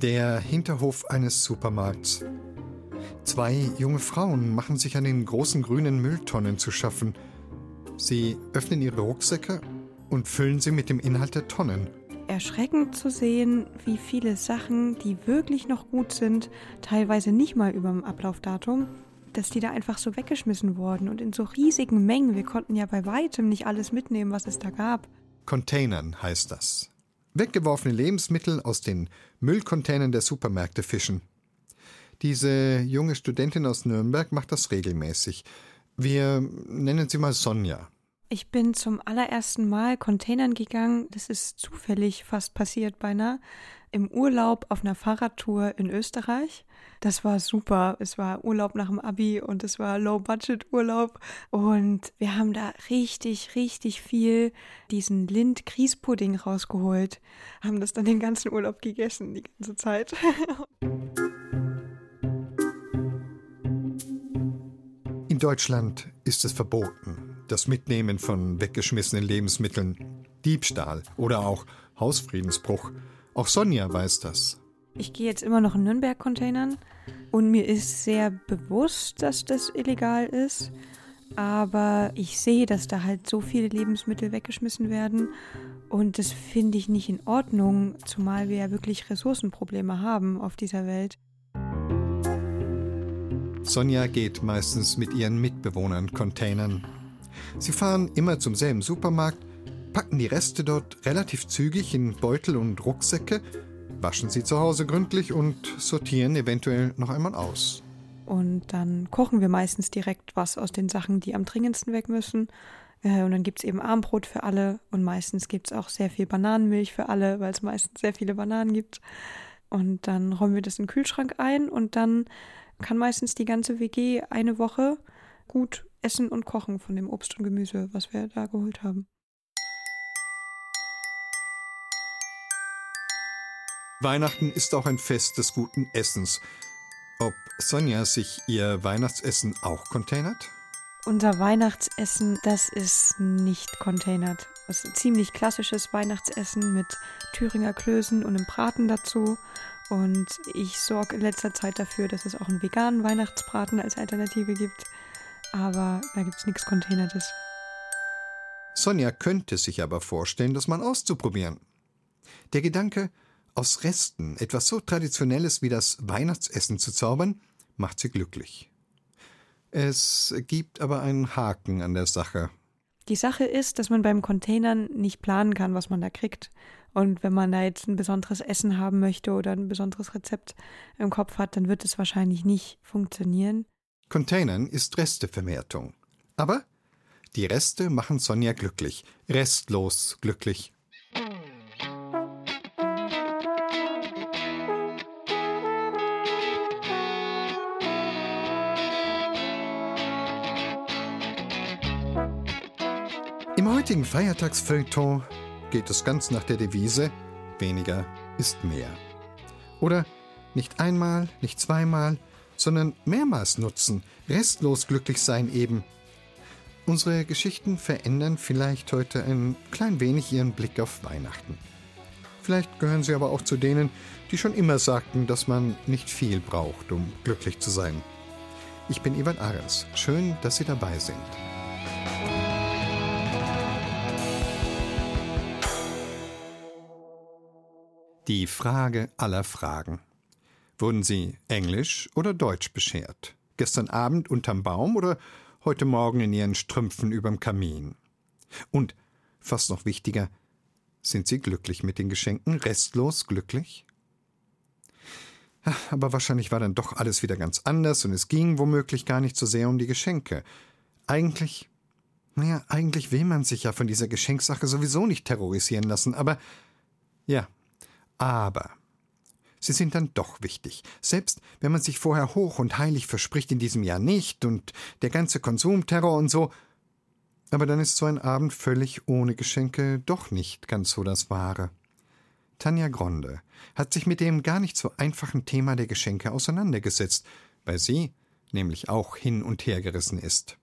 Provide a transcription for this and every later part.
Der Hinterhof eines Supermarkts. Zwei junge Frauen machen sich an den großen grünen Mülltonnen zu schaffen. Sie öffnen ihre Rucksäcke und füllen sie mit dem Inhalt der Tonnen. Erschreckend zu sehen, wie viele Sachen, die wirklich noch gut sind, teilweise nicht mal über dem Ablaufdatum, dass die da einfach so weggeschmissen wurden und in so riesigen Mengen. Wir konnten ja bei weitem nicht alles mitnehmen, was es da gab. Containern heißt das. Weggeworfene Lebensmittel aus den Müllcontainern der Supermärkte fischen. Diese junge Studentin aus Nürnberg macht das regelmäßig. Wir nennen sie mal Sonja. Ich bin zum allerersten Mal Containern gegangen. Das ist zufällig fast passiert beinahe. Im Urlaub auf einer Fahrradtour in Österreich. Das war super. Es war Urlaub nach dem Abi und es war Low-Budget-Urlaub. Und wir haben da richtig, richtig viel diesen Lind-Grießpudding rausgeholt. Haben das dann den ganzen Urlaub gegessen, die ganze Zeit. In Deutschland ist es verboten, das Mitnehmen von weggeschmissenen Lebensmitteln, Diebstahl oder auch Hausfriedensbruch. Auch Sonja weiß das. Ich gehe jetzt immer noch in Nürnberg-Containern und mir ist sehr bewusst, dass das illegal ist. Aber ich sehe, dass da halt so viele Lebensmittel weggeschmissen werden und das finde ich nicht in Ordnung, zumal wir ja wirklich Ressourcenprobleme haben auf dieser Welt. Sonja geht meistens mit ihren Mitbewohnern Containern. Sie fahren immer zum selben Supermarkt, packen die Reste dort relativ zügig in Beutel und Rucksäcke, waschen sie zu Hause gründlich und sortieren eventuell noch einmal aus. Und dann kochen wir meistens direkt was aus den Sachen, die am dringendsten weg müssen. Äh, und dann gibt es eben Armbrot für alle und meistens gibt es auch sehr viel Bananenmilch für alle, weil es meistens sehr viele Bananen gibt. Und dann räumen wir das in den Kühlschrank ein und dann kann meistens die ganze WG eine Woche gut essen und kochen von dem Obst und Gemüse, was wir da geholt haben. Weihnachten ist auch ein Fest des guten Essens. Ob Sonja sich ihr Weihnachtsessen auch containert? Unser Weihnachtsessen, das ist nicht containert. Das ist ein ziemlich klassisches Weihnachtsessen mit Thüringer Klößen und einem Braten dazu und ich sorge in letzter Zeit dafür, dass es auch einen veganen Weihnachtsbraten als Alternative gibt. Aber da gibt es nichts Containertes. Sonja könnte sich aber vorstellen, das mal auszuprobieren. Der Gedanke, aus Resten etwas so Traditionelles wie das Weihnachtsessen zu zaubern, macht sie glücklich. Es gibt aber einen Haken an der Sache. Die Sache ist, dass man beim Containern nicht planen kann, was man da kriegt. Und wenn man da jetzt ein besonderes Essen haben möchte oder ein besonderes Rezept im Kopf hat, dann wird es wahrscheinlich nicht funktionieren. Containern ist Resteverwertung. Aber die Reste machen Sonja glücklich, restlos glücklich. Im heutigen Feiertagsfeuilleton geht es ganz nach der Devise, weniger ist mehr. Oder nicht einmal, nicht zweimal, sondern mehrmals nutzen, restlos glücklich sein eben. Unsere Geschichten verändern vielleicht heute ein klein wenig ihren Blick auf Weihnachten. Vielleicht gehören sie aber auch zu denen, die schon immer sagten, dass man nicht viel braucht, um glücklich zu sein. Ich bin Ivan Ahrens. Schön, dass Sie dabei sind. Die Frage aller Fragen. Wurden Sie Englisch oder Deutsch beschert? Gestern Abend unterm Baum oder heute Morgen in Ihren Strümpfen überm Kamin? Und, fast noch wichtiger, sind Sie glücklich mit den Geschenken, restlos glücklich? Aber wahrscheinlich war dann doch alles wieder ganz anders und es ging womöglich gar nicht so sehr um die Geschenke. Eigentlich, naja, eigentlich will man sich ja von dieser Geschenksache sowieso nicht terrorisieren lassen, aber ja, aber sie sind dann doch wichtig, selbst wenn man sich vorher hoch und heilig verspricht in diesem Jahr nicht und der ganze Konsumterror und so. Aber dann ist so ein Abend völlig ohne Geschenke doch nicht ganz so das Wahre. Tanja Gronde hat sich mit dem gar nicht so einfachen Thema der Geschenke auseinandergesetzt, weil sie nämlich auch hin und her gerissen ist.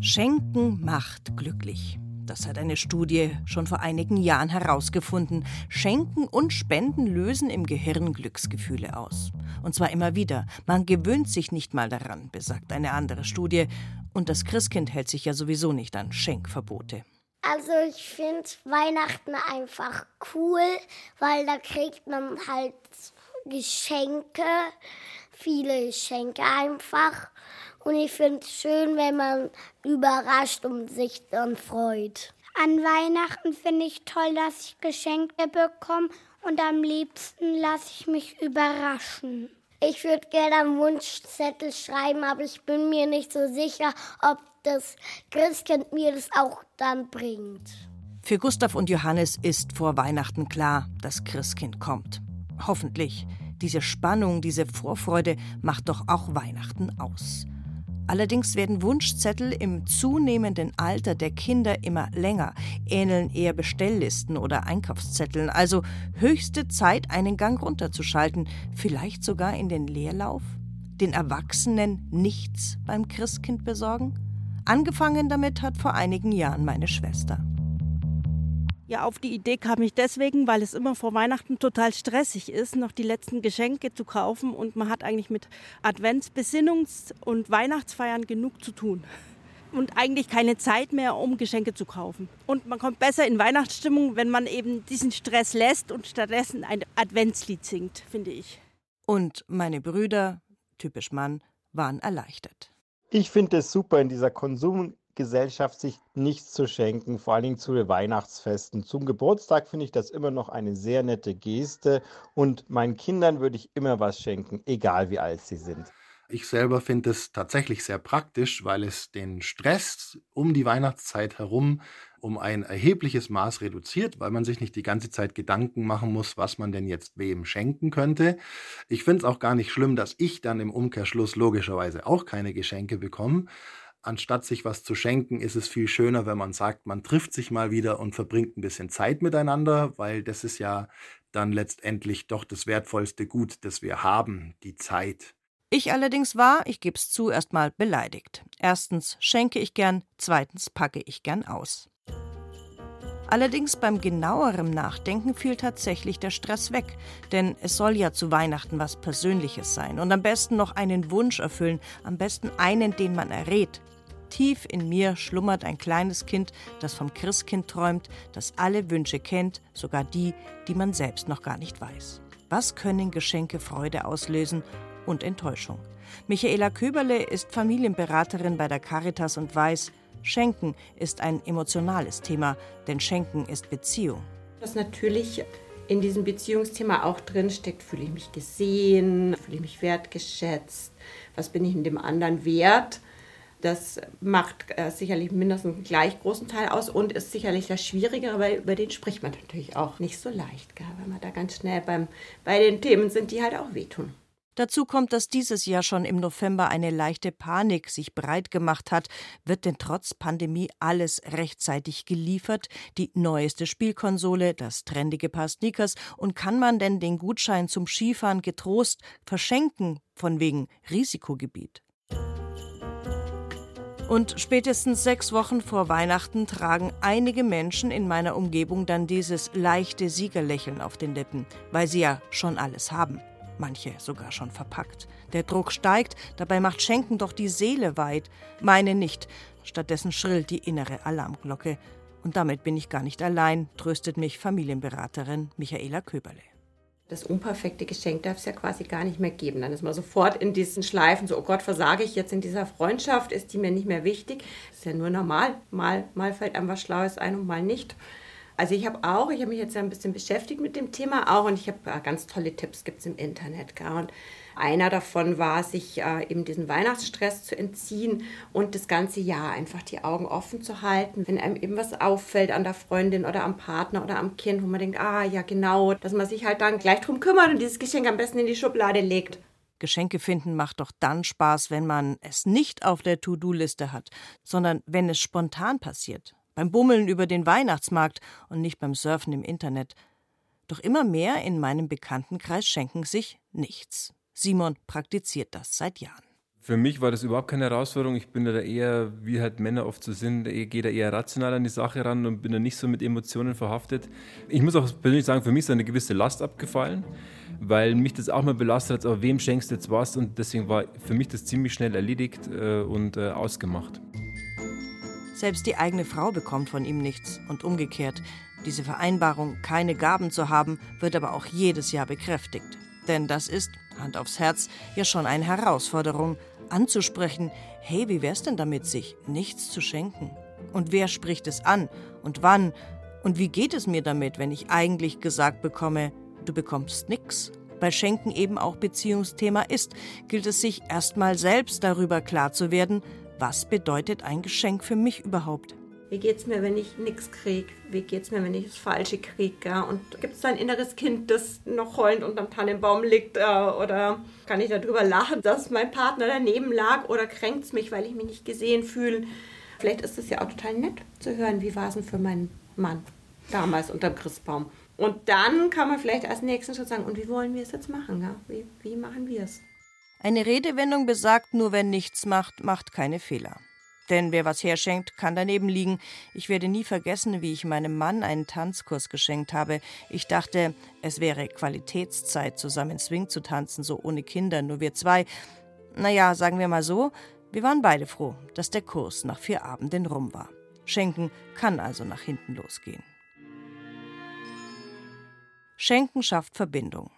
Schenken macht glücklich. Das hat eine Studie schon vor einigen Jahren herausgefunden. Schenken und Spenden lösen im Gehirn Glücksgefühle aus. Und zwar immer wieder. Man gewöhnt sich nicht mal daran, besagt eine andere Studie. Und das Christkind hält sich ja sowieso nicht an Schenkverbote. Also ich finde Weihnachten einfach cool, weil da kriegt man halt Geschenke, viele Geschenke einfach. Und ich finde es schön, wenn man überrascht und sich dann freut. An Weihnachten finde ich toll, dass ich Geschenke bekomme und am liebsten lasse ich mich überraschen. Ich würde gerne einen Wunschzettel schreiben, aber ich bin mir nicht so sicher, ob das Christkind mir das auch dann bringt. Für Gustav und Johannes ist vor Weihnachten klar, das Christkind kommt. Hoffentlich. Diese Spannung, diese Vorfreude macht doch auch Weihnachten aus. Allerdings werden Wunschzettel im zunehmenden Alter der Kinder immer länger, ähneln eher Bestelllisten oder Einkaufszetteln. Also höchste Zeit, einen Gang runterzuschalten, vielleicht sogar in den Leerlauf? Den Erwachsenen nichts beim Christkind besorgen? Angefangen damit hat vor einigen Jahren meine Schwester. Ja, auf die Idee kam ich deswegen, weil es immer vor Weihnachten total stressig ist, noch die letzten Geschenke zu kaufen und man hat eigentlich mit Adventsbesinnungs- und Weihnachtsfeiern genug zu tun. Und eigentlich keine Zeit mehr, um Geschenke zu kaufen. Und man kommt besser in Weihnachtsstimmung, wenn man eben diesen Stress lässt und stattdessen ein Adventslied singt, finde ich. Und meine Brüder, typisch Mann, waren erleichtert. Ich finde es super in dieser Konsum Gesellschaft sich nichts zu schenken, vor allen Dingen zu den Weihnachtsfesten. Zum Geburtstag finde ich das immer noch eine sehr nette Geste und meinen Kindern würde ich immer was schenken, egal wie alt sie sind. Ich selber finde es tatsächlich sehr praktisch, weil es den Stress um die Weihnachtszeit herum um ein erhebliches Maß reduziert, weil man sich nicht die ganze Zeit Gedanken machen muss, was man denn jetzt wem schenken könnte. Ich finde es auch gar nicht schlimm, dass ich dann im Umkehrschluss logischerweise auch keine Geschenke bekomme anstatt sich was zu schenken, ist es viel schöner, wenn man sagt, man trifft sich mal wieder und verbringt ein bisschen Zeit miteinander, weil das ist ja dann letztendlich doch das wertvollste Gut, das wir haben, die Zeit. Ich allerdings war, ich gebe es zu, erst mal beleidigt. Erstens schenke ich gern, zweitens packe ich gern aus. Allerdings beim genauerem Nachdenken fiel tatsächlich der Stress weg, denn es soll ja zu Weihnachten was Persönliches sein und am besten noch einen Wunsch erfüllen, am besten einen, den man errät. Tief in mir schlummert ein kleines Kind, das vom Christkind träumt, das alle Wünsche kennt, sogar die, die man selbst noch gar nicht weiß. Was können Geschenke Freude auslösen und Enttäuschung? Michaela Köberle ist Familienberaterin bei der Caritas und weiß, Schenken ist ein emotionales Thema, denn Schenken ist Beziehung. Was natürlich in diesem Beziehungsthema auch drinsteckt, fühle ich mich gesehen, fühle ich mich wertgeschätzt, was bin ich in dem anderen wert? Das macht äh, sicherlich mindestens einen gleich großen Teil aus und ist sicherlich das Schwierigere, weil über den spricht man natürlich auch nicht so leicht, gell, weil man da ganz schnell beim, bei den Themen sind, die halt auch wehtun. Dazu kommt, dass dieses Jahr schon im November eine leichte Panik sich breit gemacht hat. Wird denn trotz Pandemie alles rechtzeitig geliefert? Die neueste Spielkonsole, das trendige Paar Sneakers und kann man denn den Gutschein zum Skifahren getrost verschenken, von wegen Risikogebiet? Und spätestens sechs Wochen vor Weihnachten tragen einige Menschen in meiner Umgebung dann dieses leichte Siegerlächeln auf den Lippen, weil sie ja schon alles haben. Manche sogar schon verpackt. Der Druck steigt, dabei macht Schenken doch die Seele weit. Meine nicht. Stattdessen schrillt die innere Alarmglocke. Und damit bin ich gar nicht allein, tröstet mich Familienberaterin Michaela Köberle das unperfekte Geschenk darf es ja quasi gar nicht mehr geben. Dann ist man sofort in diesen Schleifen, so, oh Gott, versage ich jetzt in dieser Freundschaft, ist die mir nicht mehr wichtig. Das ist ja nur normal. Mal, mal fällt einem was Schlaues ein und mal nicht. Also ich habe auch, ich habe mich jetzt ein bisschen beschäftigt mit dem Thema auch und ich habe ganz tolle Tipps gibt es im Internet. Gell? Und einer davon war, sich äh, eben diesen Weihnachtsstress zu entziehen und das ganze Jahr einfach die Augen offen zu halten, wenn einem eben was auffällt an der Freundin oder am Partner oder am Kind, wo man denkt, ah ja genau, dass man sich halt dann gleich drum kümmert und dieses Geschenk am besten in die Schublade legt. Geschenke finden macht doch dann Spaß, wenn man es nicht auf der To-Do-Liste hat, sondern wenn es spontan passiert beim Bummeln über den Weihnachtsmarkt und nicht beim Surfen im Internet. Doch immer mehr in meinem Bekanntenkreis schenken sich nichts. Simon praktiziert das seit Jahren. Für mich war das überhaupt keine Herausforderung. Ich bin da eher, wie halt Männer oft so sind, gehe da eher rational an die Sache ran und bin da nicht so mit Emotionen verhaftet. Ich muss auch persönlich sagen, für mich ist eine gewisse Last abgefallen, weil mich das auch mal belastet hat, aber wem schenkst du jetzt was? Und deswegen war für mich das ziemlich schnell erledigt äh, und äh, ausgemacht. Selbst die eigene Frau bekommt von ihm nichts und umgekehrt. Diese Vereinbarung, keine Gaben zu haben, wird aber auch jedes Jahr bekräftigt. Denn das ist, Hand aufs Herz, ja schon eine Herausforderung, anzusprechen, hey, wie wär's denn damit, sich nichts zu schenken? Und wer spricht es an? Und wann? Und wie geht es mir damit, wenn ich eigentlich gesagt bekomme, du bekommst nix? Weil Schenken eben auch Beziehungsthema ist, gilt es sich erstmal selbst darüber klar zu werden, was bedeutet ein Geschenk für mich überhaupt? Wie geht's mir, wenn ich nichts kriege? Wie geht's mir, wenn ich das Falsche kriege? Und gibt es da ein inneres Kind, das noch heulend unterm Tannenbaum liegt? Äh, oder kann ich darüber lachen, dass mein Partner daneben lag? Oder kränkt es mich, weil ich mich nicht gesehen fühle? Vielleicht ist es ja auch total nett zu hören, wie war es denn für meinen Mann damals unterm Christbaum? Und dann kann man vielleicht als nächsten Schritt sagen, und wie wollen wir es jetzt machen? Ja? Wie, wie machen wir es? Eine Redewendung besagt, nur wer nichts macht, macht keine Fehler. Denn wer was herschenkt, kann daneben liegen. Ich werde nie vergessen, wie ich meinem Mann einen Tanzkurs geschenkt habe. Ich dachte, es wäre Qualitätszeit, zusammen Swing zu tanzen, so ohne Kinder, nur wir zwei. Naja, sagen wir mal so, wir waren beide froh, dass der Kurs nach vier Abenden rum war. Schenken kann also nach hinten losgehen. Schenken schafft Verbindung.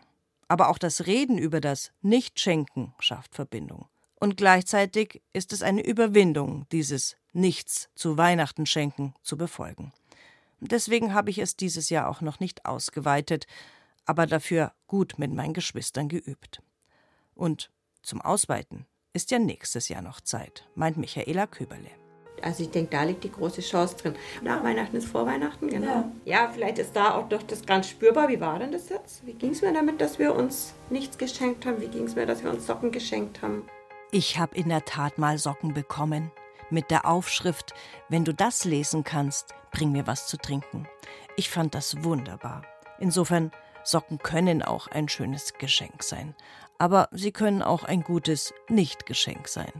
Aber auch das Reden über das Nichtschenken schafft Verbindung. Und gleichzeitig ist es eine Überwindung, dieses Nichts zu Weihnachten schenken zu befolgen. Deswegen habe ich es dieses Jahr auch noch nicht ausgeweitet, aber dafür gut mit meinen Geschwistern geübt. Und zum Ausweiten ist ja nächstes Jahr noch Zeit, meint Michaela Köberle. Also ich denke, da liegt die große Chance drin. Nach Weihnachten ist vor Weihnachten, genau. Ja. ja, vielleicht ist da auch doch das ganz spürbar. Wie war denn das jetzt? Wie ging es mir damit, dass wir uns nichts geschenkt haben? Wie ging es mir, dass wir uns Socken geschenkt haben? Ich habe in der Tat mal Socken bekommen. Mit der Aufschrift, wenn du das lesen kannst, bring mir was zu trinken. Ich fand das wunderbar. Insofern, Socken können auch ein schönes Geschenk sein. Aber sie können auch ein gutes Nicht-Geschenk sein.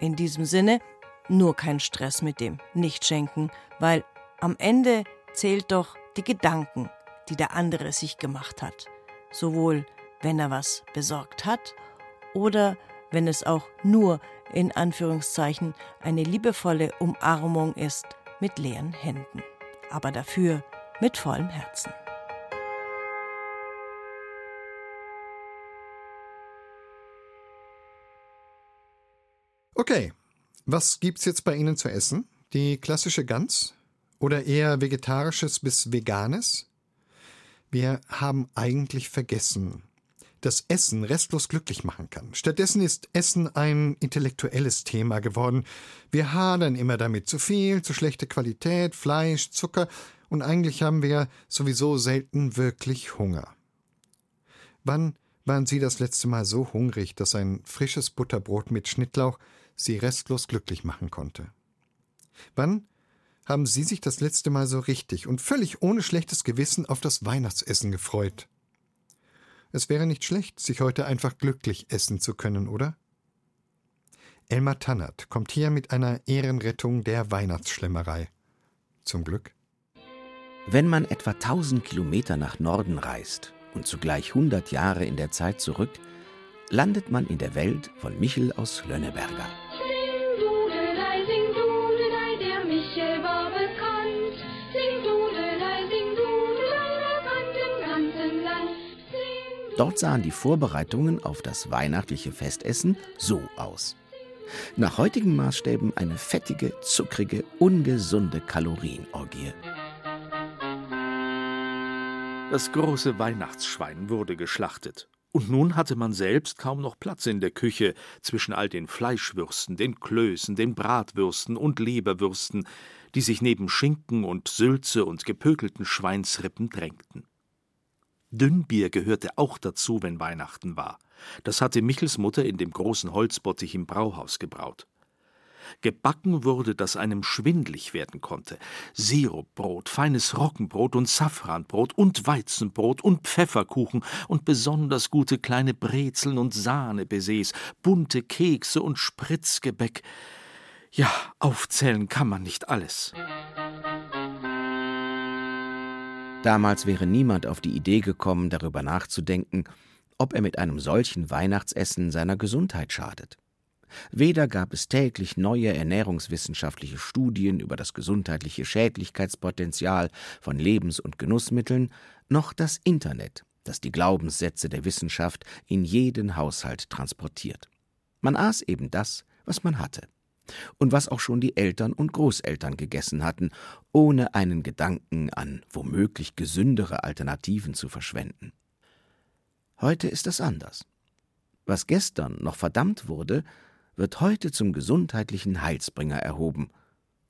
In diesem Sinne, nur kein Stress mit dem Nicht-Schenken, weil am Ende zählt doch die Gedanken, die der andere sich gemacht hat. Sowohl wenn er was besorgt hat oder wenn es auch nur in Anführungszeichen eine liebevolle Umarmung ist mit leeren Händen, aber dafür mit vollem Herzen. Okay, was gibt's jetzt bei Ihnen zu essen? Die klassische Gans? Oder eher vegetarisches bis veganes? Wir haben eigentlich vergessen, dass Essen restlos glücklich machen kann. Stattdessen ist Essen ein intellektuelles Thema geworden. Wir hadern immer damit. Zu viel, zu schlechte Qualität, Fleisch, Zucker und eigentlich haben wir sowieso selten wirklich Hunger. Wann waren Sie das letzte Mal so hungrig, dass ein frisches Butterbrot mit Schnittlauch Sie restlos glücklich machen konnte? Wann haben Sie sich das letzte Mal so richtig und völlig ohne schlechtes Gewissen auf das Weihnachtsessen gefreut? Es wäre nicht schlecht, sich heute einfach glücklich essen zu können, oder? Elmar Tannert kommt hier mit einer Ehrenrettung der Weihnachtsschlemmerei. Zum Glück. Wenn man etwa 1000 Kilometer nach Norden reist und zugleich 100 Jahre in der Zeit zurück, landet man in der Welt von Michel aus Lönneberger. Dort sahen die Vorbereitungen auf das weihnachtliche Festessen so aus. Nach heutigen Maßstäben eine fettige, zuckrige, ungesunde Kalorienorgie. Das große Weihnachtsschwein wurde geschlachtet. Und nun hatte man selbst kaum noch Platz in der Küche zwischen all den Fleischwürsten, den Klößen, den Bratwürsten und Leberwürsten, die sich neben Schinken und Sülze und gepökelten Schweinsrippen drängten. Dünnbier gehörte auch dazu, wenn Weihnachten war. Das hatte Michels Mutter in dem großen Holzbottich im Brauhaus gebraut. Gebacken wurde, dass einem schwindlig werden konnte. Sirupbrot, feines Roggenbrot und Safranbrot und Weizenbrot und Pfefferkuchen und besonders gute kleine Brezeln und Sahnebaises, bunte Kekse und Spritzgebäck. Ja, aufzählen kann man nicht alles. Damals wäre niemand auf die Idee gekommen, darüber nachzudenken, ob er mit einem solchen Weihnachtsessen seiner Gesundheit schadet. Weder gab es täglich neue ernährungswissenschaftliche Studien über das gesundheitliche Schädlichkeitspotenzial von Lebens- und Genussmitteln, noch das Internet, das die Glaubenssätze der Wissenschaft in jeden Haushalt transportiert. Man aß eben das, was man hatte. Und was auch schon die Eltern und Großeltern gegessen hatten, ohne einen Gedanken an womöglich gesündere Alternativen zu verschwenden. Heute ist es anders. Was gestern noch verdammt wurde, wird heute zum gesundheitlichen Heilsbringer erhoben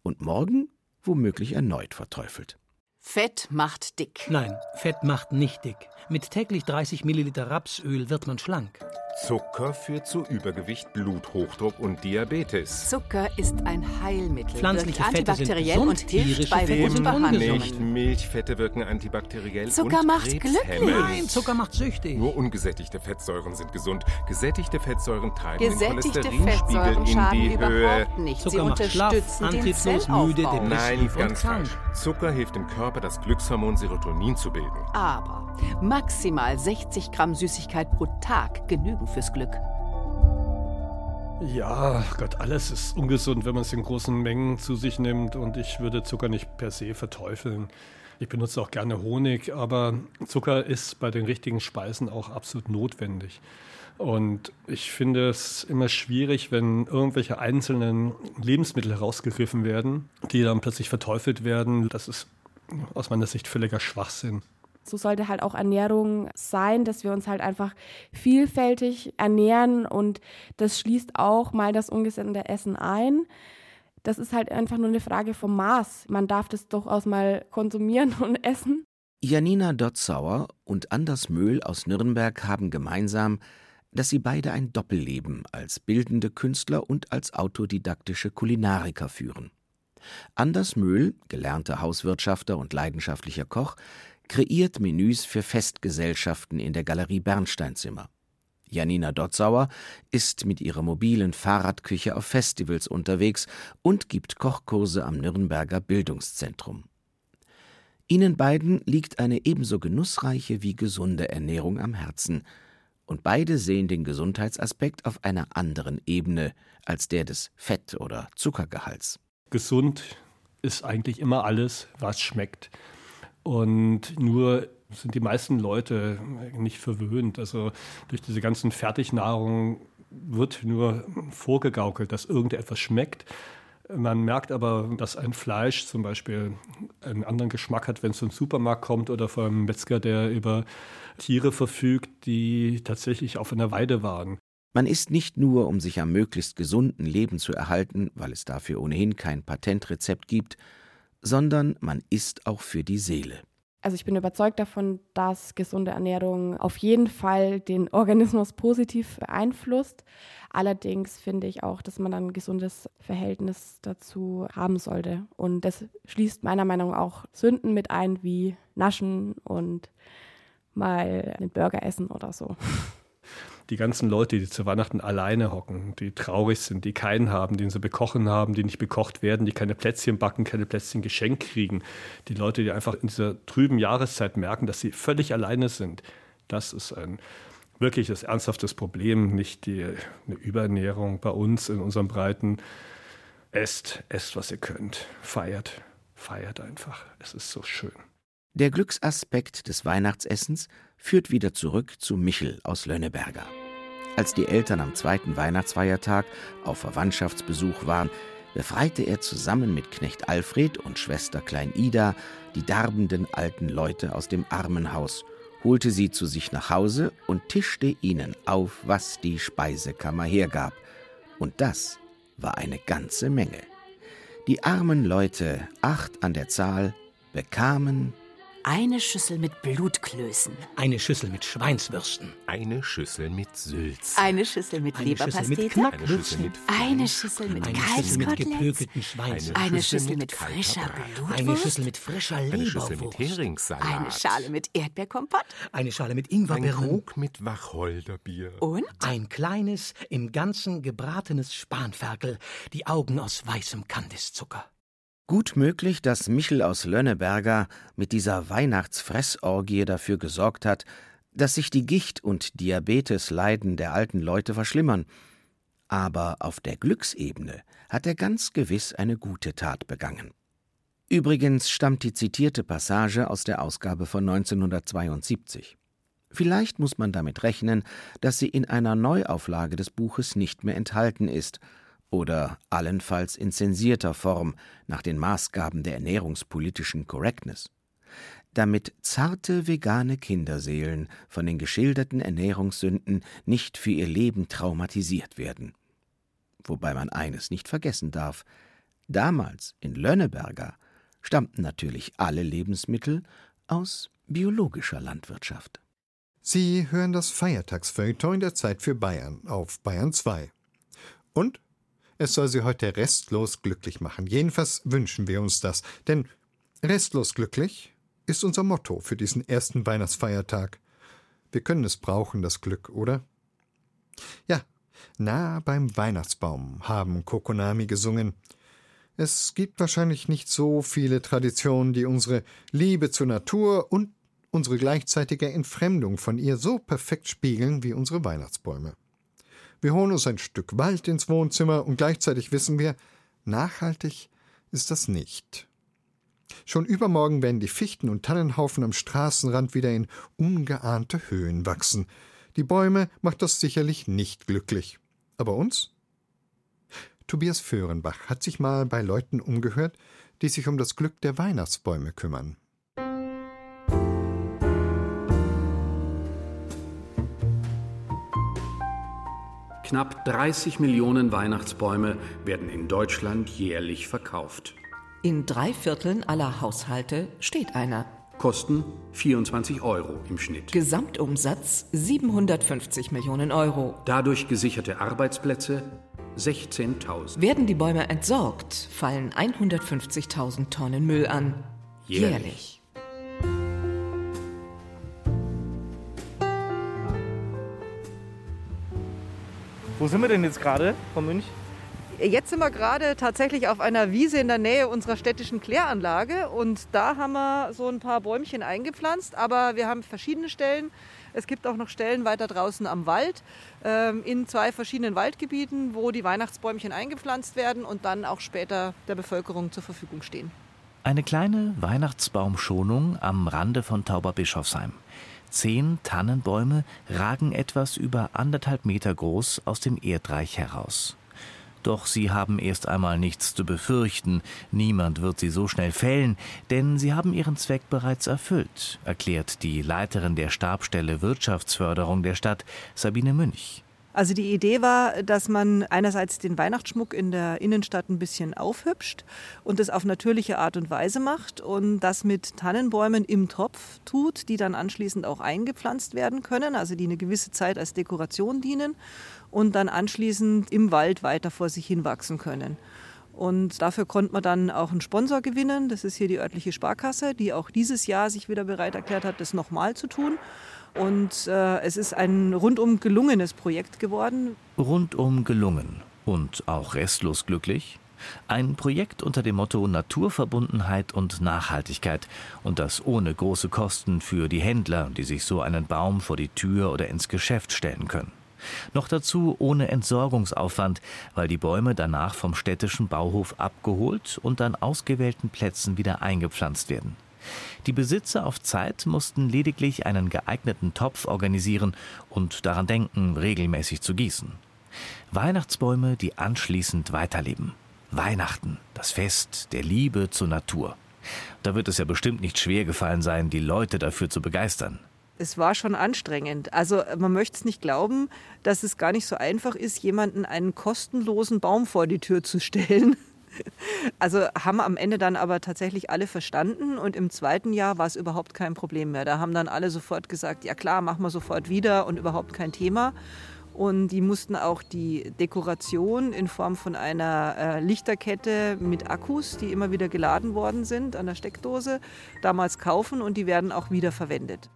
und morgen womöglich erneut verteufelt. Fett macht dick. Nein, Fett macht nicht dick. Mit täglich 30 Milliliter Rapsöl wird man schlank. Zucker führt zu Übergewicht, Bluthochdruck und Diabetes. Zucker ist ein Heilmittel, Pflanzliche wirkt Fette sind antibakteriell gesund, und hilft bei Fette sind. Nicht Milchfette wirken antibakteriell Zucker und macht glücklich. Nein, Zucker macht süchtig. Nur ungesättigte Fettsäuren sind gesund. Gesättigte Fettsäuren treiben Gesättigte den Cholesterinspiegel Fettsäuren in schaden die Höhe. nicht. Sie Zucker macht schlaff, antriebslos, müde, depressiv Nein, und ganz krank. falsch. Zucker hilft dem Körper, das Glückshormon Serotonin zu bilden. Aber maximal 60 Gramm Süßigkeit pro Tag genügen fürs Glück. Ja, Gott, alles ist ungesund, wenn man es in großen Mengen zu sich nimmt und ich würde Zucker nicht per se verteufeln. Ich benutze auch gerne Honig, aber Zucker ist bei den richtigen Speisen auch absolut notwendig. Und ich finde es immer schwierig, wenn irgendwelche einzelnen Lebensmittel herausgegriffen werden, die dann plötzlich verteufelt werden. Das ist aus meiner Sicht völliger Schwachsinn. So sollte halt auch Ernährung sein, dass wir uns halt einfach vielfältig ernähren und das schließt auch mal das ungesunde Essen ein. Das ist halt einfach nur eine Frage vom Maß. Man darf das durchaus mal konsumieren und essen. Janina Dotzauer und Anders Möhl aus Nürnberg haben gemeinsam, dass sie beide ein Doppelleben als bildende Künstler und als autodidaktische Kulinariker führen. Anders Möhl, gelernter Hauswirtschafter und leidenschaftlicher Koch, kreiert Menüs für Festgesellschaften in der Galerie Bernsteinzimmer. Janina Dotzauer ist mit ihrer mobilen Fahrradküche auf Festivals unterwegs und gibt Kochkurse am Nürnberger Bildungszentrum. Ihnen beiden liegt eine ebenso genussreiche wie gesunde Ernährung am Herzen, und beide sehen den Gesundheitsaspekt auf einer anderen Ebene als der des Fett- oder Zuckergehalts. Gesund ist eigentlich immer alles, was schmeckt. Und nur sind die meisten Leute nicht verwöhnt. Also durch diese ganzen Fertignahrung wird nur vorgegaukelt, dass irgendetwas schmeckt. Man merkt aber, dass ein Fleisch zum Beispiel einen anderen Geschmack hat, wenn es zum Supermarkt kommt oder vom Metzger, der über Tiere verfügt, die tatsächlich auf einer Weide waren. Man isst nicht nur, um sich am möglichst gesunden Leben zu erhalten, weil es dafür ohnehin kein Patentrezept gibt, sondern man isst auch für die Seele. Also ich bin überzeugt davon, dass gesunde Ernährung auf jeden Fall den Organismus positiv beeinflusst. Allerdings finde ich auch, dass man ein gesundes Verhältnis dazu haben sollte. Und das schließt meiner Meinung nach auch Sünden mit ein, wie Naschen und mal einen Burger essen oder so. die ganzen Leute, die zu Weihnachten alleine hocken, die traurig sind, die keinen haben, den sie bekochen haben, die nicht bekocht werden, die keine Plätzchen backen, keine Plätzchen geschenkt kriegen, die Leute, die einfach in dieser trüben Jahreszeit merken, dass sie völlig alleine sind. Das ist ein wirkliches, ernsthaftes Problem, nicht die, eine Überernährung bei uns in unserem Breiten. Esst, esst, was ihr könnt. Feiert, feiert einfach. Es ist so schön. Der Glücksaspekt des Weihnachtsessens führt wieder zurück zu Michel aus Lönneberger. Als die Eltern am zweiten Weihnachtsfeiertag auf Verwandtschaftsbesuch waren, befreite er zusammen mit Knecht Alfred und Schwester Klein Ida die darbenden alten Leute aus dem Armenhaus, holte sie zu sich nach Hause und tischte ihnen auf, was die Speisekammer hergab. Und das war eine ganze Menge. Die armen Leute, acht an der Zahl, bekamen Eine Schüssel mit Blutklößen. Eine Schüssel mit Schweinswürsten. Eine Schüssel mit Sülz. Eine Schüssel mit Eine Schüssel mit Leberpastete. Eine Schüssel mit Eine Schüssel mit gepökelten Schweins. Eine Schüssel mit frischer Eine Blutwurst. Schüssel mit frischer Eine Schüssel mit Leberwurst. Heringssalat. Eine Schale mit Erdbeerkompott. Eine Schale mit Ein Ingwerbirnen. Krug mit Wacholderbier. Und Ein kleines, im Ganzen gebratenes Spanferkel, die Augen aus weißem Kandiszucker. Gut möglich, dass Michel aus Lönneberger mit dieser Weihnachtsfressorgie dafür gesorgt hat, dass sich die Gicht- und Diabetesleiden der alten Leute verschlimmern. Aber auf der Glücksebene hat er ganz gewiss eine gute Tat begangen. Übrigens stammt die zitierte Passage aus der Ausgabe von 1972. Vielleicht muss man damit rechnen, dass sie in einer Neuauflage des Buches nicht mehr enthalten ist oder allenfalls in zensierter Form nach den Maßgaben der ernährungspolitischen Correctness. Damit zarte vegane Kinderseelen von den geschilderten Ernährungssünden nicht für ihr Leben traumatisiert werden. Wobei man eines nicht vergessen darf: Damals in Lönneberger stammten natürlich alle Lebensmittel aus biologischer Landwirtschaft. Sie hören das Feiertagsfeuilleton in der Zeit für Bayern auf Bayern 2. Und es soll Sie heute restlos glücklich machen. Jedenfalls wünschen wir uns das. Denn restlos glücklich ist unser Motto für diesen ersten Weihnachtsfeiertag. Wir können es brauchen, das Glück, oder? Ja, nah beim Weihnachtsbaum haben Kokonami gesungen. Es gibt wahrscheinlich nicht so viele Traditionen, die unsere Liebe zur Natur und unsere gleichzeitige Entfremdung von ihr so perfekt spiegeln wie unsere Weihnachtsbäume. Wir holen uns ein Stück Wald ins Wohnzimmer und gleichzeitig wissen wir, nachhaltig ist das nicht. Schon übermorgen werden die Fichten und Tannenhaufen am Straßenrand wieder in ungeahnte Höhen wachsen. Die Bäume macht das sicherlich nicht glücklich. Aber uns? Tobias Föhrenbach hat sich mal bei Leuten umgehört, die sich um das Glück der Weihnachtsbäume kümmern. Knapp 30 Millionen Weihnachtsbäume werden in Deutschland jährlich verkauft. In drei Vierteln aller Haushalte steht einer. Kosten 24 Euro im Schnitt. Gesamtumsatz 750 Millionen Euro. Dadurch gesicherte Arbeitsplätze 16.000. Werden die Bäume entsorgt, fallen 150.000 Tonnen Müll an. Jährlich. Wo sind wir denn jetzt gerade, Frau Münch? Jetzt sind wir gerade tatsächlich auf einer Wiese in der Nähe unserer städtischen Kläranlage und da haben wir so ein paar Bäumchen eingepflanzt, aber wir haben verschiedene Stellen. Es gibt auch noch Stellen weiter draußen am Wald, ähm, in zwei verschiedenen Waldgebieten, wo die Weihnachtsbäumchen eingepflanzt werden und dann auch später der Bevölkerung zur Verfügung stehen. Eine kleine Weihnachtsbaumschonung am Rande von Tauberbischofsheim. Zehn Tannenbäume ragen etwas über anderthalb Meter groß aus dem Erdreich heraus. Doch sie haben erst einmal nichts zu befürchten, niemand wird sie so schnell fällen, denn sie haben ihren Zweck bereits erfüllt, erklärt die Leiterin der Stabstelle Wirtschaftsförderung der Stadt, Sabine Münch. Also die Idee war, dass man einerseits den Weihnachtsschmuck in der Innenstadt ein bisschen aufhübscht und das auf natürliche Art und Weise macht und das mit Tannenbäumen im Topf tut, die dann anschließend auch eingepflanzt werden können, also die eine gewisse Zeit als Dekoration dienen und dann anschließend im Wald weiter vor sich hin wachsen können. Und dafür konnte man dann auch einen Sponsor gewinnen. Das ist hier die örtliche Sparkasse, die auch dieses Jahr sich wieder bereit erklärt hat, das nochmal zu tun. Und äh, es ist ein rundum gelungenes Projekt geworden. Rundum gelungen und auch restlos glücklich? Ein Projekt unter dem Motto Naturverbundenheit und Nachhaltigkeit und das ohne große Kosten für die Händler, die sich so einen Baum vor die Tür oder ins Geschäft stellen können. Noch dazu ohne Entsorgungsaufwand, weil die Bäume danach vom städtischen Bauhof abgeholt und an ausgewählten Plätzen wieder eingepflanzt werden. Die Besitzer auf Zeit mussten lediglich einen geeigneten Topf organisieren und daran denken, regelmäßig zu gießen. Weihnachtsbäume, die anschließend weiterleben. Weihnachten, das Fest der Liebe zur Natur. Da wird es ja bestimmt nicht schwer gefallen sein, die Leute dafür zu begeistern. Es war schon anstrengend. Also man möchte es nicht glauben, dass es gar nicht so einfach ist, jemanden einen kostenlosen Baum vor die Tür zu stellen. Also haben am Ende dann aber tatsächlich alle verstanden und im zweiten Jahr war es überhaupt kein Problem mehr. Da haben dann alle sofort gesagt, ja klar, machen wir sofort wieder und überhaupt kein Thema. Und die mussten auch die Dekoration in Form von einer äh, Lichterkette mit Akkus, die immer wieder geladen worden sind an der Steckdose, damals kaufen und die werden auch wieder verwendet.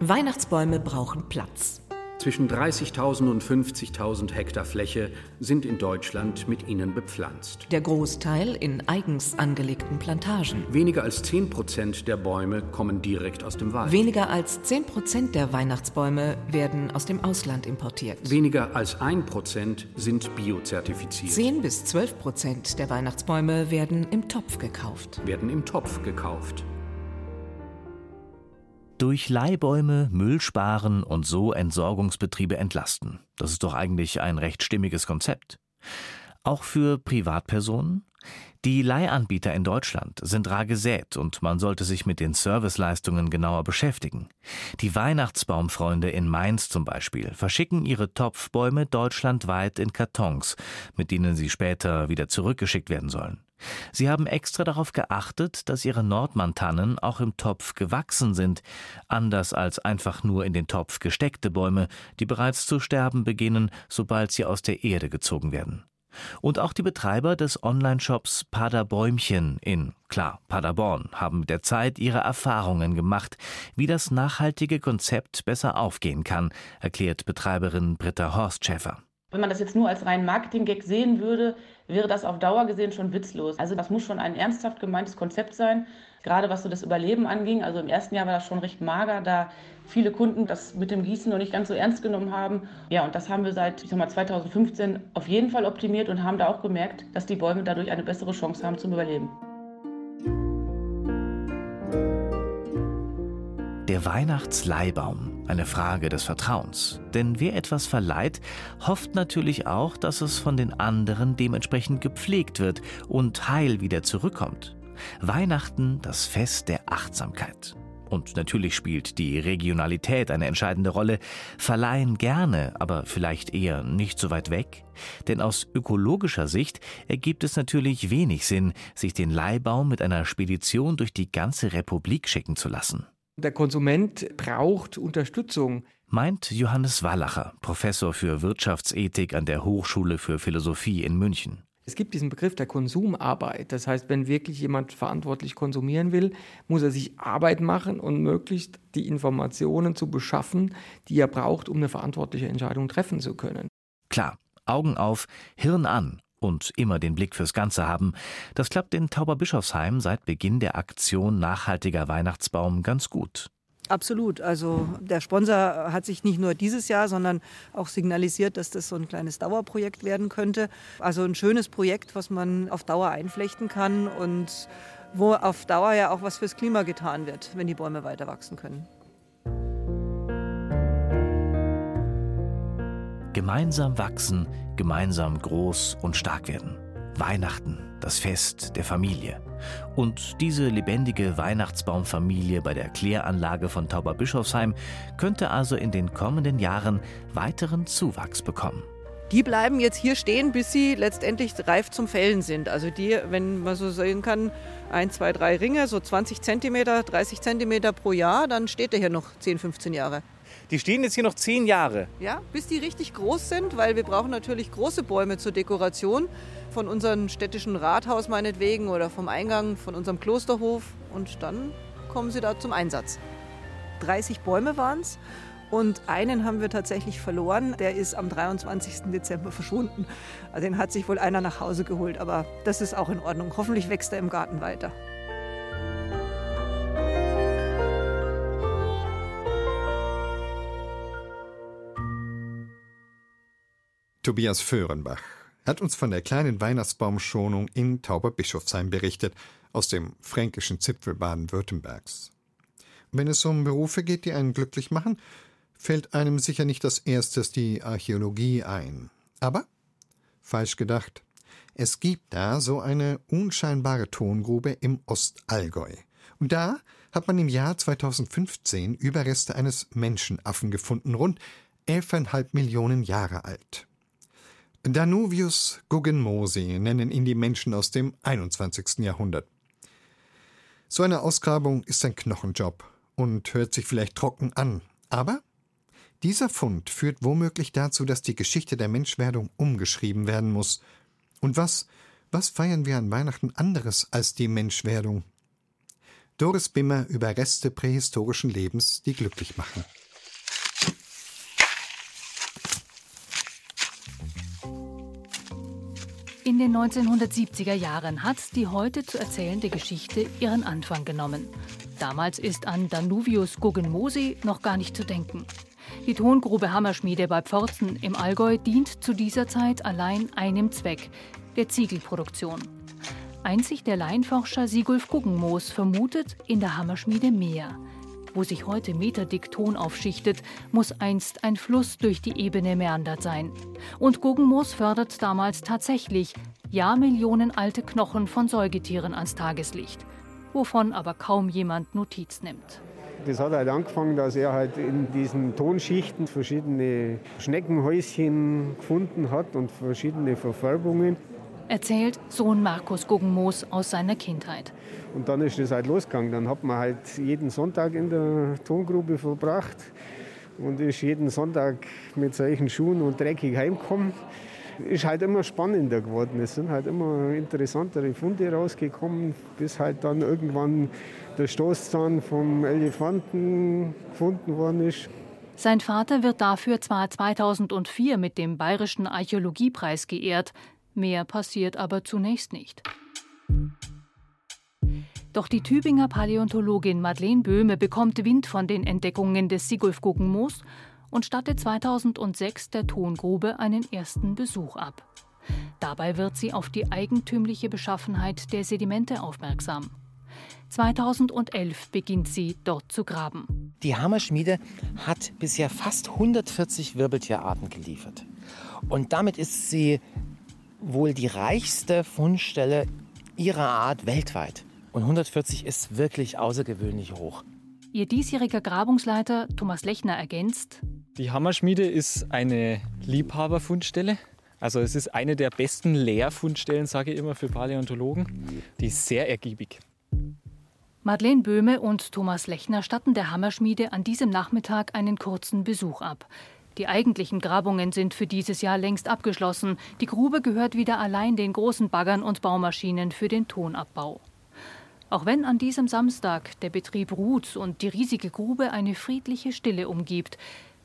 Weihnachtsbäume brauchen Platz. Zwischen 30.000 und 50.000 Hektar Fläche sind in Deutschland mit ihnen bepflanzt. Der Großteil in eigens angelegten Plantagen. Weniger als 10 Prozent der Bäume kommen direkt aus dem Wald. Weniger als 10 Prozent der Weihnachtsbäume werden aus dem Ausland importiert. Weniger als 1 Prozent sind biozertifiziert. 10 bis 12 Prozent der Weihnachtsbäume werden im Topf gekauft. Werden im Topf gekauft. Durch Leihbäume Müll sparen und so Entsorgungsbetriebe entlasten. Das ist doch eigentlich ein recht stimmiges Konzept. Auch für Privatpersonen? Die Leihanbieter in Deutschland sind rar gesät und man sollte sich mit den Serviceleistungen genauer beschäftigen. Die Weihnachtsbaumfreunde in Mainz zum Beispiel verschicken ihre Topfbäume deutschlandweit in Kartons, mit denen sie später wieder zurückgeschickt werden sollen. Sie haben extra darauf geachtet, dass ihre Nordmantannen auch im Topf gewachsen sind, anders als einfach nur in den Topf gesteckte Bäume, die bereits zu sterben beginnen, sobald sie aus der Erde gezogen werden. Und auch die Betreiber des Online-Shops Paderbäumchen in, klar, Paderborn haben mit der Zeit ihre Erfahrungen gemacht, wie das nachhaltige Konzept besser aufgehen kann, erklärt Betreiberin Britta Horstschäfer. Wenn man das jetzt nur als reinen Marketing-Gag sehen würde, wäre das auf Dauer gesehen schon witzlos. Also das muss schon ein ernsthaft gemeintes Konzept sein, gerade was so das Überleben anging. Also im ersten Jahr war das schon recht mager, da viele Kunden das mit dem Gießen noch nicht ganz so ernst genommen haben. Ja, und das haben wir seit ich sag mal, 2015 auf jeden Fall optimiert und haben da auch gemerkt, dass die Bäume dadurch eine bessere Chance haben zum Überleben. Der Weihnachtsleihbaum, eine Frage des Vertrauens. Denn wer etwas verleiht, hofft natürlich auch, dass es von den anderen dementsprechend gepflegt wird und heil wieder zurückkommt. Weihnachten, das Fest der Achtsamkeit. Und natürlich spielt die Regionalität eine entscheidende Rolle. Verleihen gerne, aber vielleicht eher nicht so weit weg. Denn aus ökologischer Sicht ergibt es natürlich wenig Sinn, sich den Leihbaum mit einer Spedition durch die ganze Republik schicken zu lassen. Der Konsument braucht Unterstützung. Meint Johannes Wallacher, Professor für Wirtschaftsethik an der Hochschule für Philosophie in München. Es gibt diesen Begriff der Konsumarbeit. Das heißt, wenn wirklich jemand verantwortlich konsumieren will, muss er sich Arbeit machen und möglichst die Informationen zu beschaffen, die er braucht, um eine verantwortliche Entscheidung treffen zu können. Klar, Augen auf, Hirn an und immer den Blick fürs Ganze haben. Das klappt in Tauberbischofsheim seit Beginn der Aktion Nachhaltiger Weihnachtsbaum ganz gut. Absolut. Also der Sponsor hat sich nicht nur dieses Jahr, sondern auch signalisiert, dass das so ein kleines Dauerprojekt werden könnte. Also ein schönes Projekt, was man auf Dauer einflechten kann und wo auf Dauer ja auch was fürs Klima getan wird, wenn die Bäume weiter wachsen können. Gemeinsam wachsen, gemeinsam groß und stark werden. Weihnachten, das Fest der Familie. Und diese lebendige Weihnachtsbaumfamilie bei der Kläranlage von Tauberbischofsheim könnte also in den kommenden Jahren weiteren Zuwachs bekommen. Die bleiben jetzt hier stehen, bis sie letztendlich reif zum Fällen sind. Also die, wenn man so sehen kann, ein, zwei, drei Ringe, so 20 Zentimeter, 30 Zentimeter pro Jahr, dann steht der hier noch 10, 15 Jahre. Die stehen jetzt hier noch zehn Jahre. Ja, bis die richtig groß sind, weil wir brauchen natürlich große Bäume zur Dekoration. Von unserem städtischen Rathaus meinetwegen oder vom Eingang von unserem Klosterhof. Und dann kommen sie da zum Einsatz. 30 Bäume waren es. Und einen haben wir tatsächlich verloren. Der ist am 23. Dezember verschwunden. Also den hat sich wohl einer nach Hause geholt. Aber das ist auch in Ordnung. Hoffentlich wächst er im Garten weiter. Tobias Föhrenbach hat uns von der kleinen Weihnachtsbaumschonung in Tauberbischofsheim berichtet, aus dem fränkischen Zipfel Baden-Württembergs. Wenn es um Berufe geht, die einen glücklich machen, fällt einem sicher nicht als erstes die Archäologie ein. Aber falsch gedacht. Es gibt da so eine unscheinbare Tongrube im Ostallgäu. Und da hat man im Jahr 2015 Überreste eines Menschenaffen gefunden, rund 11,5 Millionen Jahre alt. Danuvius Guggenmosi nennen ihn die Menschen aus dem 21. Jahrhundert. So eine Ausgrabung ist ein Knochenjob und hört sich vielleicht trocken an, aber dieser Fund führt womöglich dazu, dass die Geschichte der Menschwerdung umgeschrieben werden muss. Und was, was feiern wir an Weihnachten anderes als die Menschwerdung? Doris Bimmer über Reste prähistorischen Lebens, die glücklich machen. In den 1970er Jahren hat die heute zu erzählende Geschichte ihren Anfang genommen. Damals ist an Danuvius Guggenmosi noch gar nicht zu denken. Die Tongrube Hammerschmiede bei Pforzen im Allgäu dient zu dieser Zeit allein einem Zweck, der Ziegelproduktion. Einzig der Laienforscher Sigulf Guggenmoos vermutet in der Hammerschmiede mehr. Wo sich heute meterdick Ton aufschichtet, muss einst ein Fluss durch die Ebene meandert sein. Und Guggenmoos fördert damals tatsächlich Jahrmillionen alte Knochen von Säugetieren ans Tageslicht, wovon aber kaum jemand Notiz nimmt. Das hat halt angefangen, dass er halt in diesen Tonschichten verschiedene Schneckenhäuschen gefunden hat und verschiedene Verfärbungen. Erzählt Sohn Markus Guggenmoos aus seiner Kindheit. Und dann ist es halt losgegangen. Dann hat man halt jeden Sonntag in der Tongrube verbracht und ist jeden Sonntag mit solchen Schuhen und dreckig heimgekommen. Ist halt immer spannender geworden. Es sind halt immer interessantere Funde rausgekommen, bis halt dann irgendwann der Stoßzahn vom Elefanten gefunden worden ist. Sein Vater wird dafür zwar 2004 mit dem Bayerischen Archäologiepreis geehrt, mehr passiert aber zunächst nicht. Doch die Tübinger Paläontologin Madeleine Böhme bekommt Wind von den Entdeckungen des Sigulf Guggenmoos und stattet 2006 der Tongrube einen ersten Besuch ab. Dabei wird sie auf die eigentümliche Beschaffenheit der Sedimente aufmerksam. 2011 beginnt sie dort zu graben. Die Hammerschmiede hat bisher fast 140 Wirbeltierarten geliefert. Und damit ist sie wohl die reichste Fundstelle ihrer Art weltweit. Und 140 ist wirklich außergewöhnlich hoch. Ihr diesjähriger Grabungsleiter Thomas Lechner ergänzt: Die Hammerschmiede ist eine Liebhaberfundstelle. Also es ist eine der besten Lehrfundstellen, sage ich immer, für Paläontologen. Die ist sehr ergiebig. Madeleine Böhme und Thomas Lechner statten der Hammerschmiede an diesem Nachmittag einen kurzen Besuch ab. Die eigentlichen Grabungen sind für dieses Jahr längst abgeschlossen. Die Grube gehört wieder allein den großen Baggern und Baumaschinen für den Tonabbau. Auch wenn an diesem Samstag der Betrieb ruht und die riesige Grube eine friedliche Stille umgibt,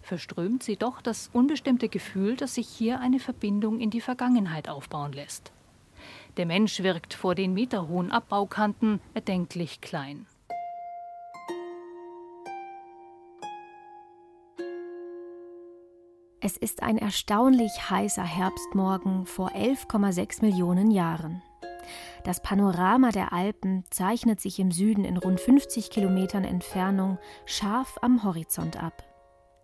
verströmt sie doch das unbestimmte Gefühl, dass sich hier eine Verbindung in die Vergangenheit aufbauen lässt. Der Mensch wirkt vor den meterhohen Abbaukanten erdenklich klein. Es ist ein erstaunlich heißer Herbstmorgen vor 11,6 Millionen Jahren. Das Panorama der Alpen zeichnet sich im Süden in rund 50 Kilometern Entfernung scharf am Horizont ab.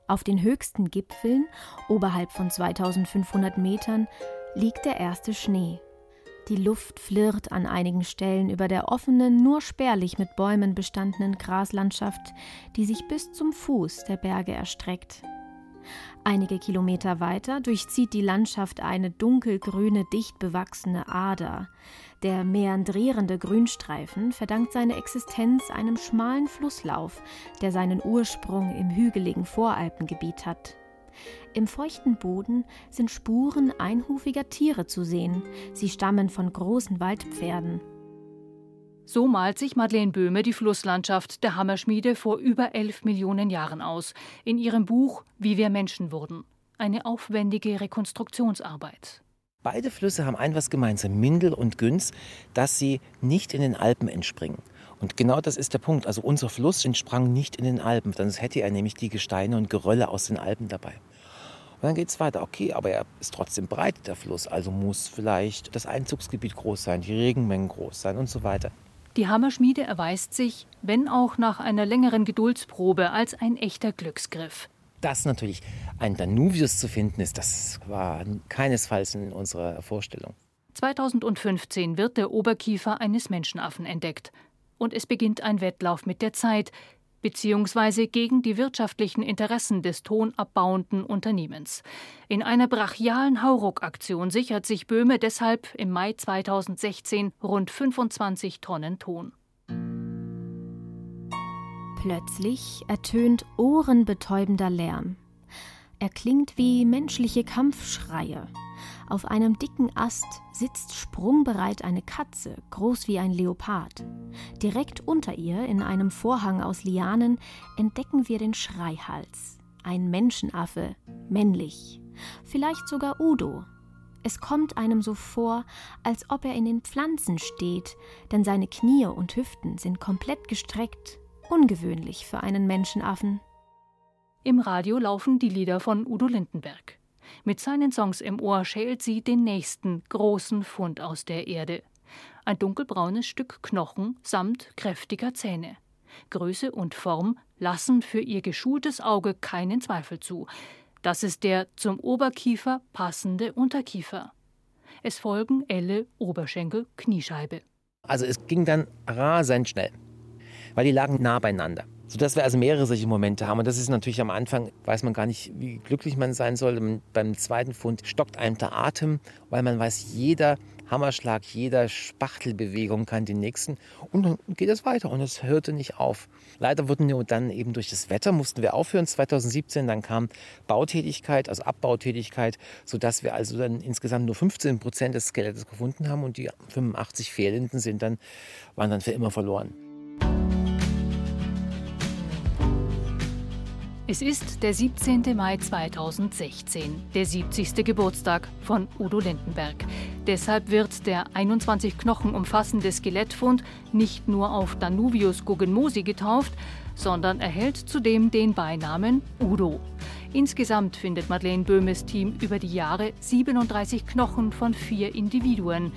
Auf den höchsten Gipfeln, oberhalb von 2500 Metern, liegt der erste Schnee. Die Luft flirrt an einigen Stellen über der offenen, nur spärlich mit Bäumen bestandenen Graslandschaft, die sich bis zum Fuß der Berge erstreckt. Einige Kilometer weiter durchzieht die Landschaft eine dunkelgrüne, dicht bewachsene Ader. Der meandrierende Grünstreifen verdankt seine Existenz einem schmalen Flusslauf, der seinen Ursprung im hügeligen Voralpengebiet hat. Im feuchten Boden sind Spuren einhufiger Tiere zu sehen. Sie stammen von großen Waldpferden. So malt sich Madeleine Böhme die Flusslandschaft der Hammerschmiede vor über elf Millionen Jahren aus, in ihrem Buch Wie wir Menschen wurden. Eine aufwendige Rekonstruktionsarbeit. Beide Flüsse haben ein was gemeinsam, Mindel und Günz, dass sie nicht in den Alpen entspringen. Und genau das ist der Punkt. Also unser Fluss entsprang nicht in den Alpen, sonst hätte er nämlich die Gesteine und Gerölle aus den Alpen dabei. Und dann geht es weiter. Okay, aber er ist trotzdem breit, der Fluss. Also muss vielleicht das Einzugsgebiet groß sein, die Regenmengen groß sein und so weiter. Die Hammerschmiede erweist sich, wenn auch nach einer längeren Geduldsprobe, als ein echter Glücksgriff. Dass natürlich ein Danuvius zu finden ist, das war keinesfalls in unserer Vorstellung. 2015 wird der Oberkiefer eines Menschenaffen entdeckt. Und es beginnt ein Wettlauf mit der Zeit, beziehungsweise gegen die wirtschaftlichen Interessen des tonabbauenden Unternehmens. In einer brachialen Hauruck-Aktion sichert sich Böhme deshalb im Mai 2016 rund 25 Tonnen Ton. Plötzlich ertönt ohrenbetäubender Lärm. Er klingt wie menschliche Kampfschreie. Auf einem dicken Ast sitzt sprungbereit eine Katze, groß wie ein Leopard. Direkt unter ihr, in einem Vorhang aus Lianen, entdecken wir den Schreihals. Ein Menschenaffe, männlich. Vielleicht sogar Udo. Es kommt einem so vor, als ob er in den Pflanzen steht, denn seine Knie und Hüften sind komplett gestreckt, ungewöhnlich für einen Menschenaffen. Im Radio laufen die Lieder von Udo Lindenberg. Mit seinen Songs im Ohr schält sie den nächsten großen Fund aus der Erde. Ein dunkelbraunes Stück Knochen samt kräftiger Zähne. Größe und Form lassen für ihr geschultes Auge keinen Zweifel zu. Das ist der zum Oberkiefer passende Unterkiefer. Es folgen Elle, Oberschenkel, Kniescheibe. Also es ging dann rasend schnell, weil die lagen nah beieinander. Sodass wir also mehrere solche Momente haben. Und das ist natürlich am Anfang, weiß man gar nicht, wie glücklich man sein soll. Beim zweiten Fund stockt einem der Atem, weil man weiß, jeder Hammerschlag, jeder Spachtelbewegung kann den nächsten. Und dann geht es weiter und es hörte nicht auf. Leider wurden wir dann eben durch das Wetter, mussten wir aufhören 2017. Dann kam Bautätigkeit, also Abbautätigkeit, sodass wir also dann insgesamt nur 15 Prozent des Skeletts gefunden haben und die 85 fehlenden sind dann, waren dann für immer verloren. Es ist der 17. Mai 2016, der 70. Geburtstag von Udo Lindenberg. Deshalb wird der 21 Knochen umfassende Skelettfund nicht nur auf Danuvius Guggenmosi getauft, sondern erhält zudem den Beinamen Udo. Insgesamt findet Madeleine Böhmes Team über die Jahre 37 Knochen von vier Individuen.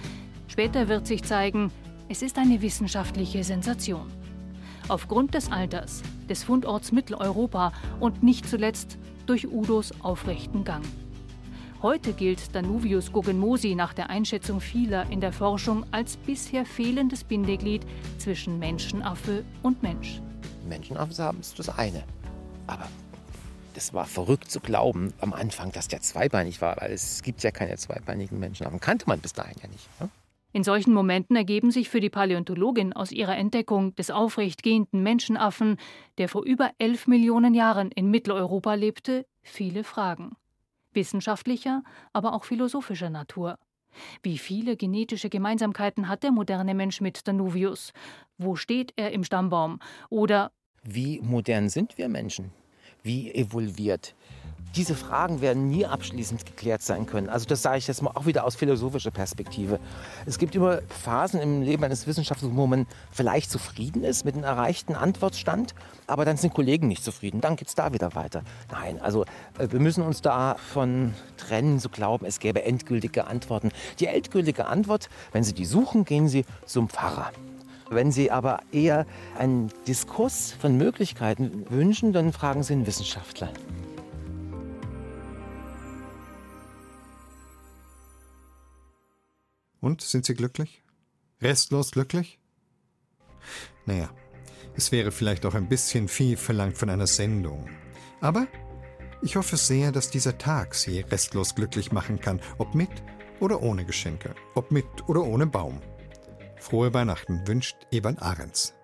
Später wird sich zeigen, es ist eine wissenschaftliche Sensation. Aufgrund des Alters, des Fundorts Mitteleuropa und nicht zuletzt durch Udos aufrechten Gang. Heute gilt Danuvius Guggenmosi nach der Einschätzung vieler in der Forschung als bisher fehlendes Bindeglied zwischen Menschenaffe und Mensch. Menschenaffe haben ist das eine. Aber es war verrückt zu glauben am Anfang, dass der zweibeinig war, weil es gibt ja keine zweibeinigen Menschenaffen. Kannte man bis dahin ja nicht. Ne? In solchen Momenten ergeben sich für die Paläontologin aus ihrer Entdeckung des aufrecht gehenden Menschenaffen, der vor über elf Millionen Jahren in Mitteleuropa lebte, viele Fragen. Wissenschaftlicher, aber auch philosophischer Natur. Wie viele genetische Gemeinsamkeiten hat der moderne Mensch mit Danuvius? Wo steht er im Stammbaum? Oder wie modern sind wir Menschen? Wie evolviert? Diese Fragen werden nie abschließend geklärt sein können. Also das sage ich jetzt mal auch wieder aus philosophischer Perspektive. Es gibt immer Phasen im Leben eines Wissenschaftlers, wo man vielleicht zufrieden ist mit einem erreichten Antwortstand, aber dann sind Kollegen nicht zufrieden. Dann geht es da wieder weiter. Nein, also äh, wir müssen uns davon trennen, zu glauben, es gäbe endgültige Antworten. Die endgültige Antwort, wenn Sie die suchen, gehen Sie zum Pfarrer. Wenn Sie aber eher einen Diskurs von Möglichkeiten wünschen, dann fragen Sie einen Wissenschaftler. Und sind Sie glücklich? Restlos glücklich? Naja, es wäre vielleicht auch ein bisschen viel verlangt von einer Sendung. Aber ich hoffe sehr, dass dieser Tag Sie restlos glücklich machen kann, ob mit oder ohne Geschenke, ob mit oder ohne Baum. Frohe Weihnachten wünscht Evan Ahrens.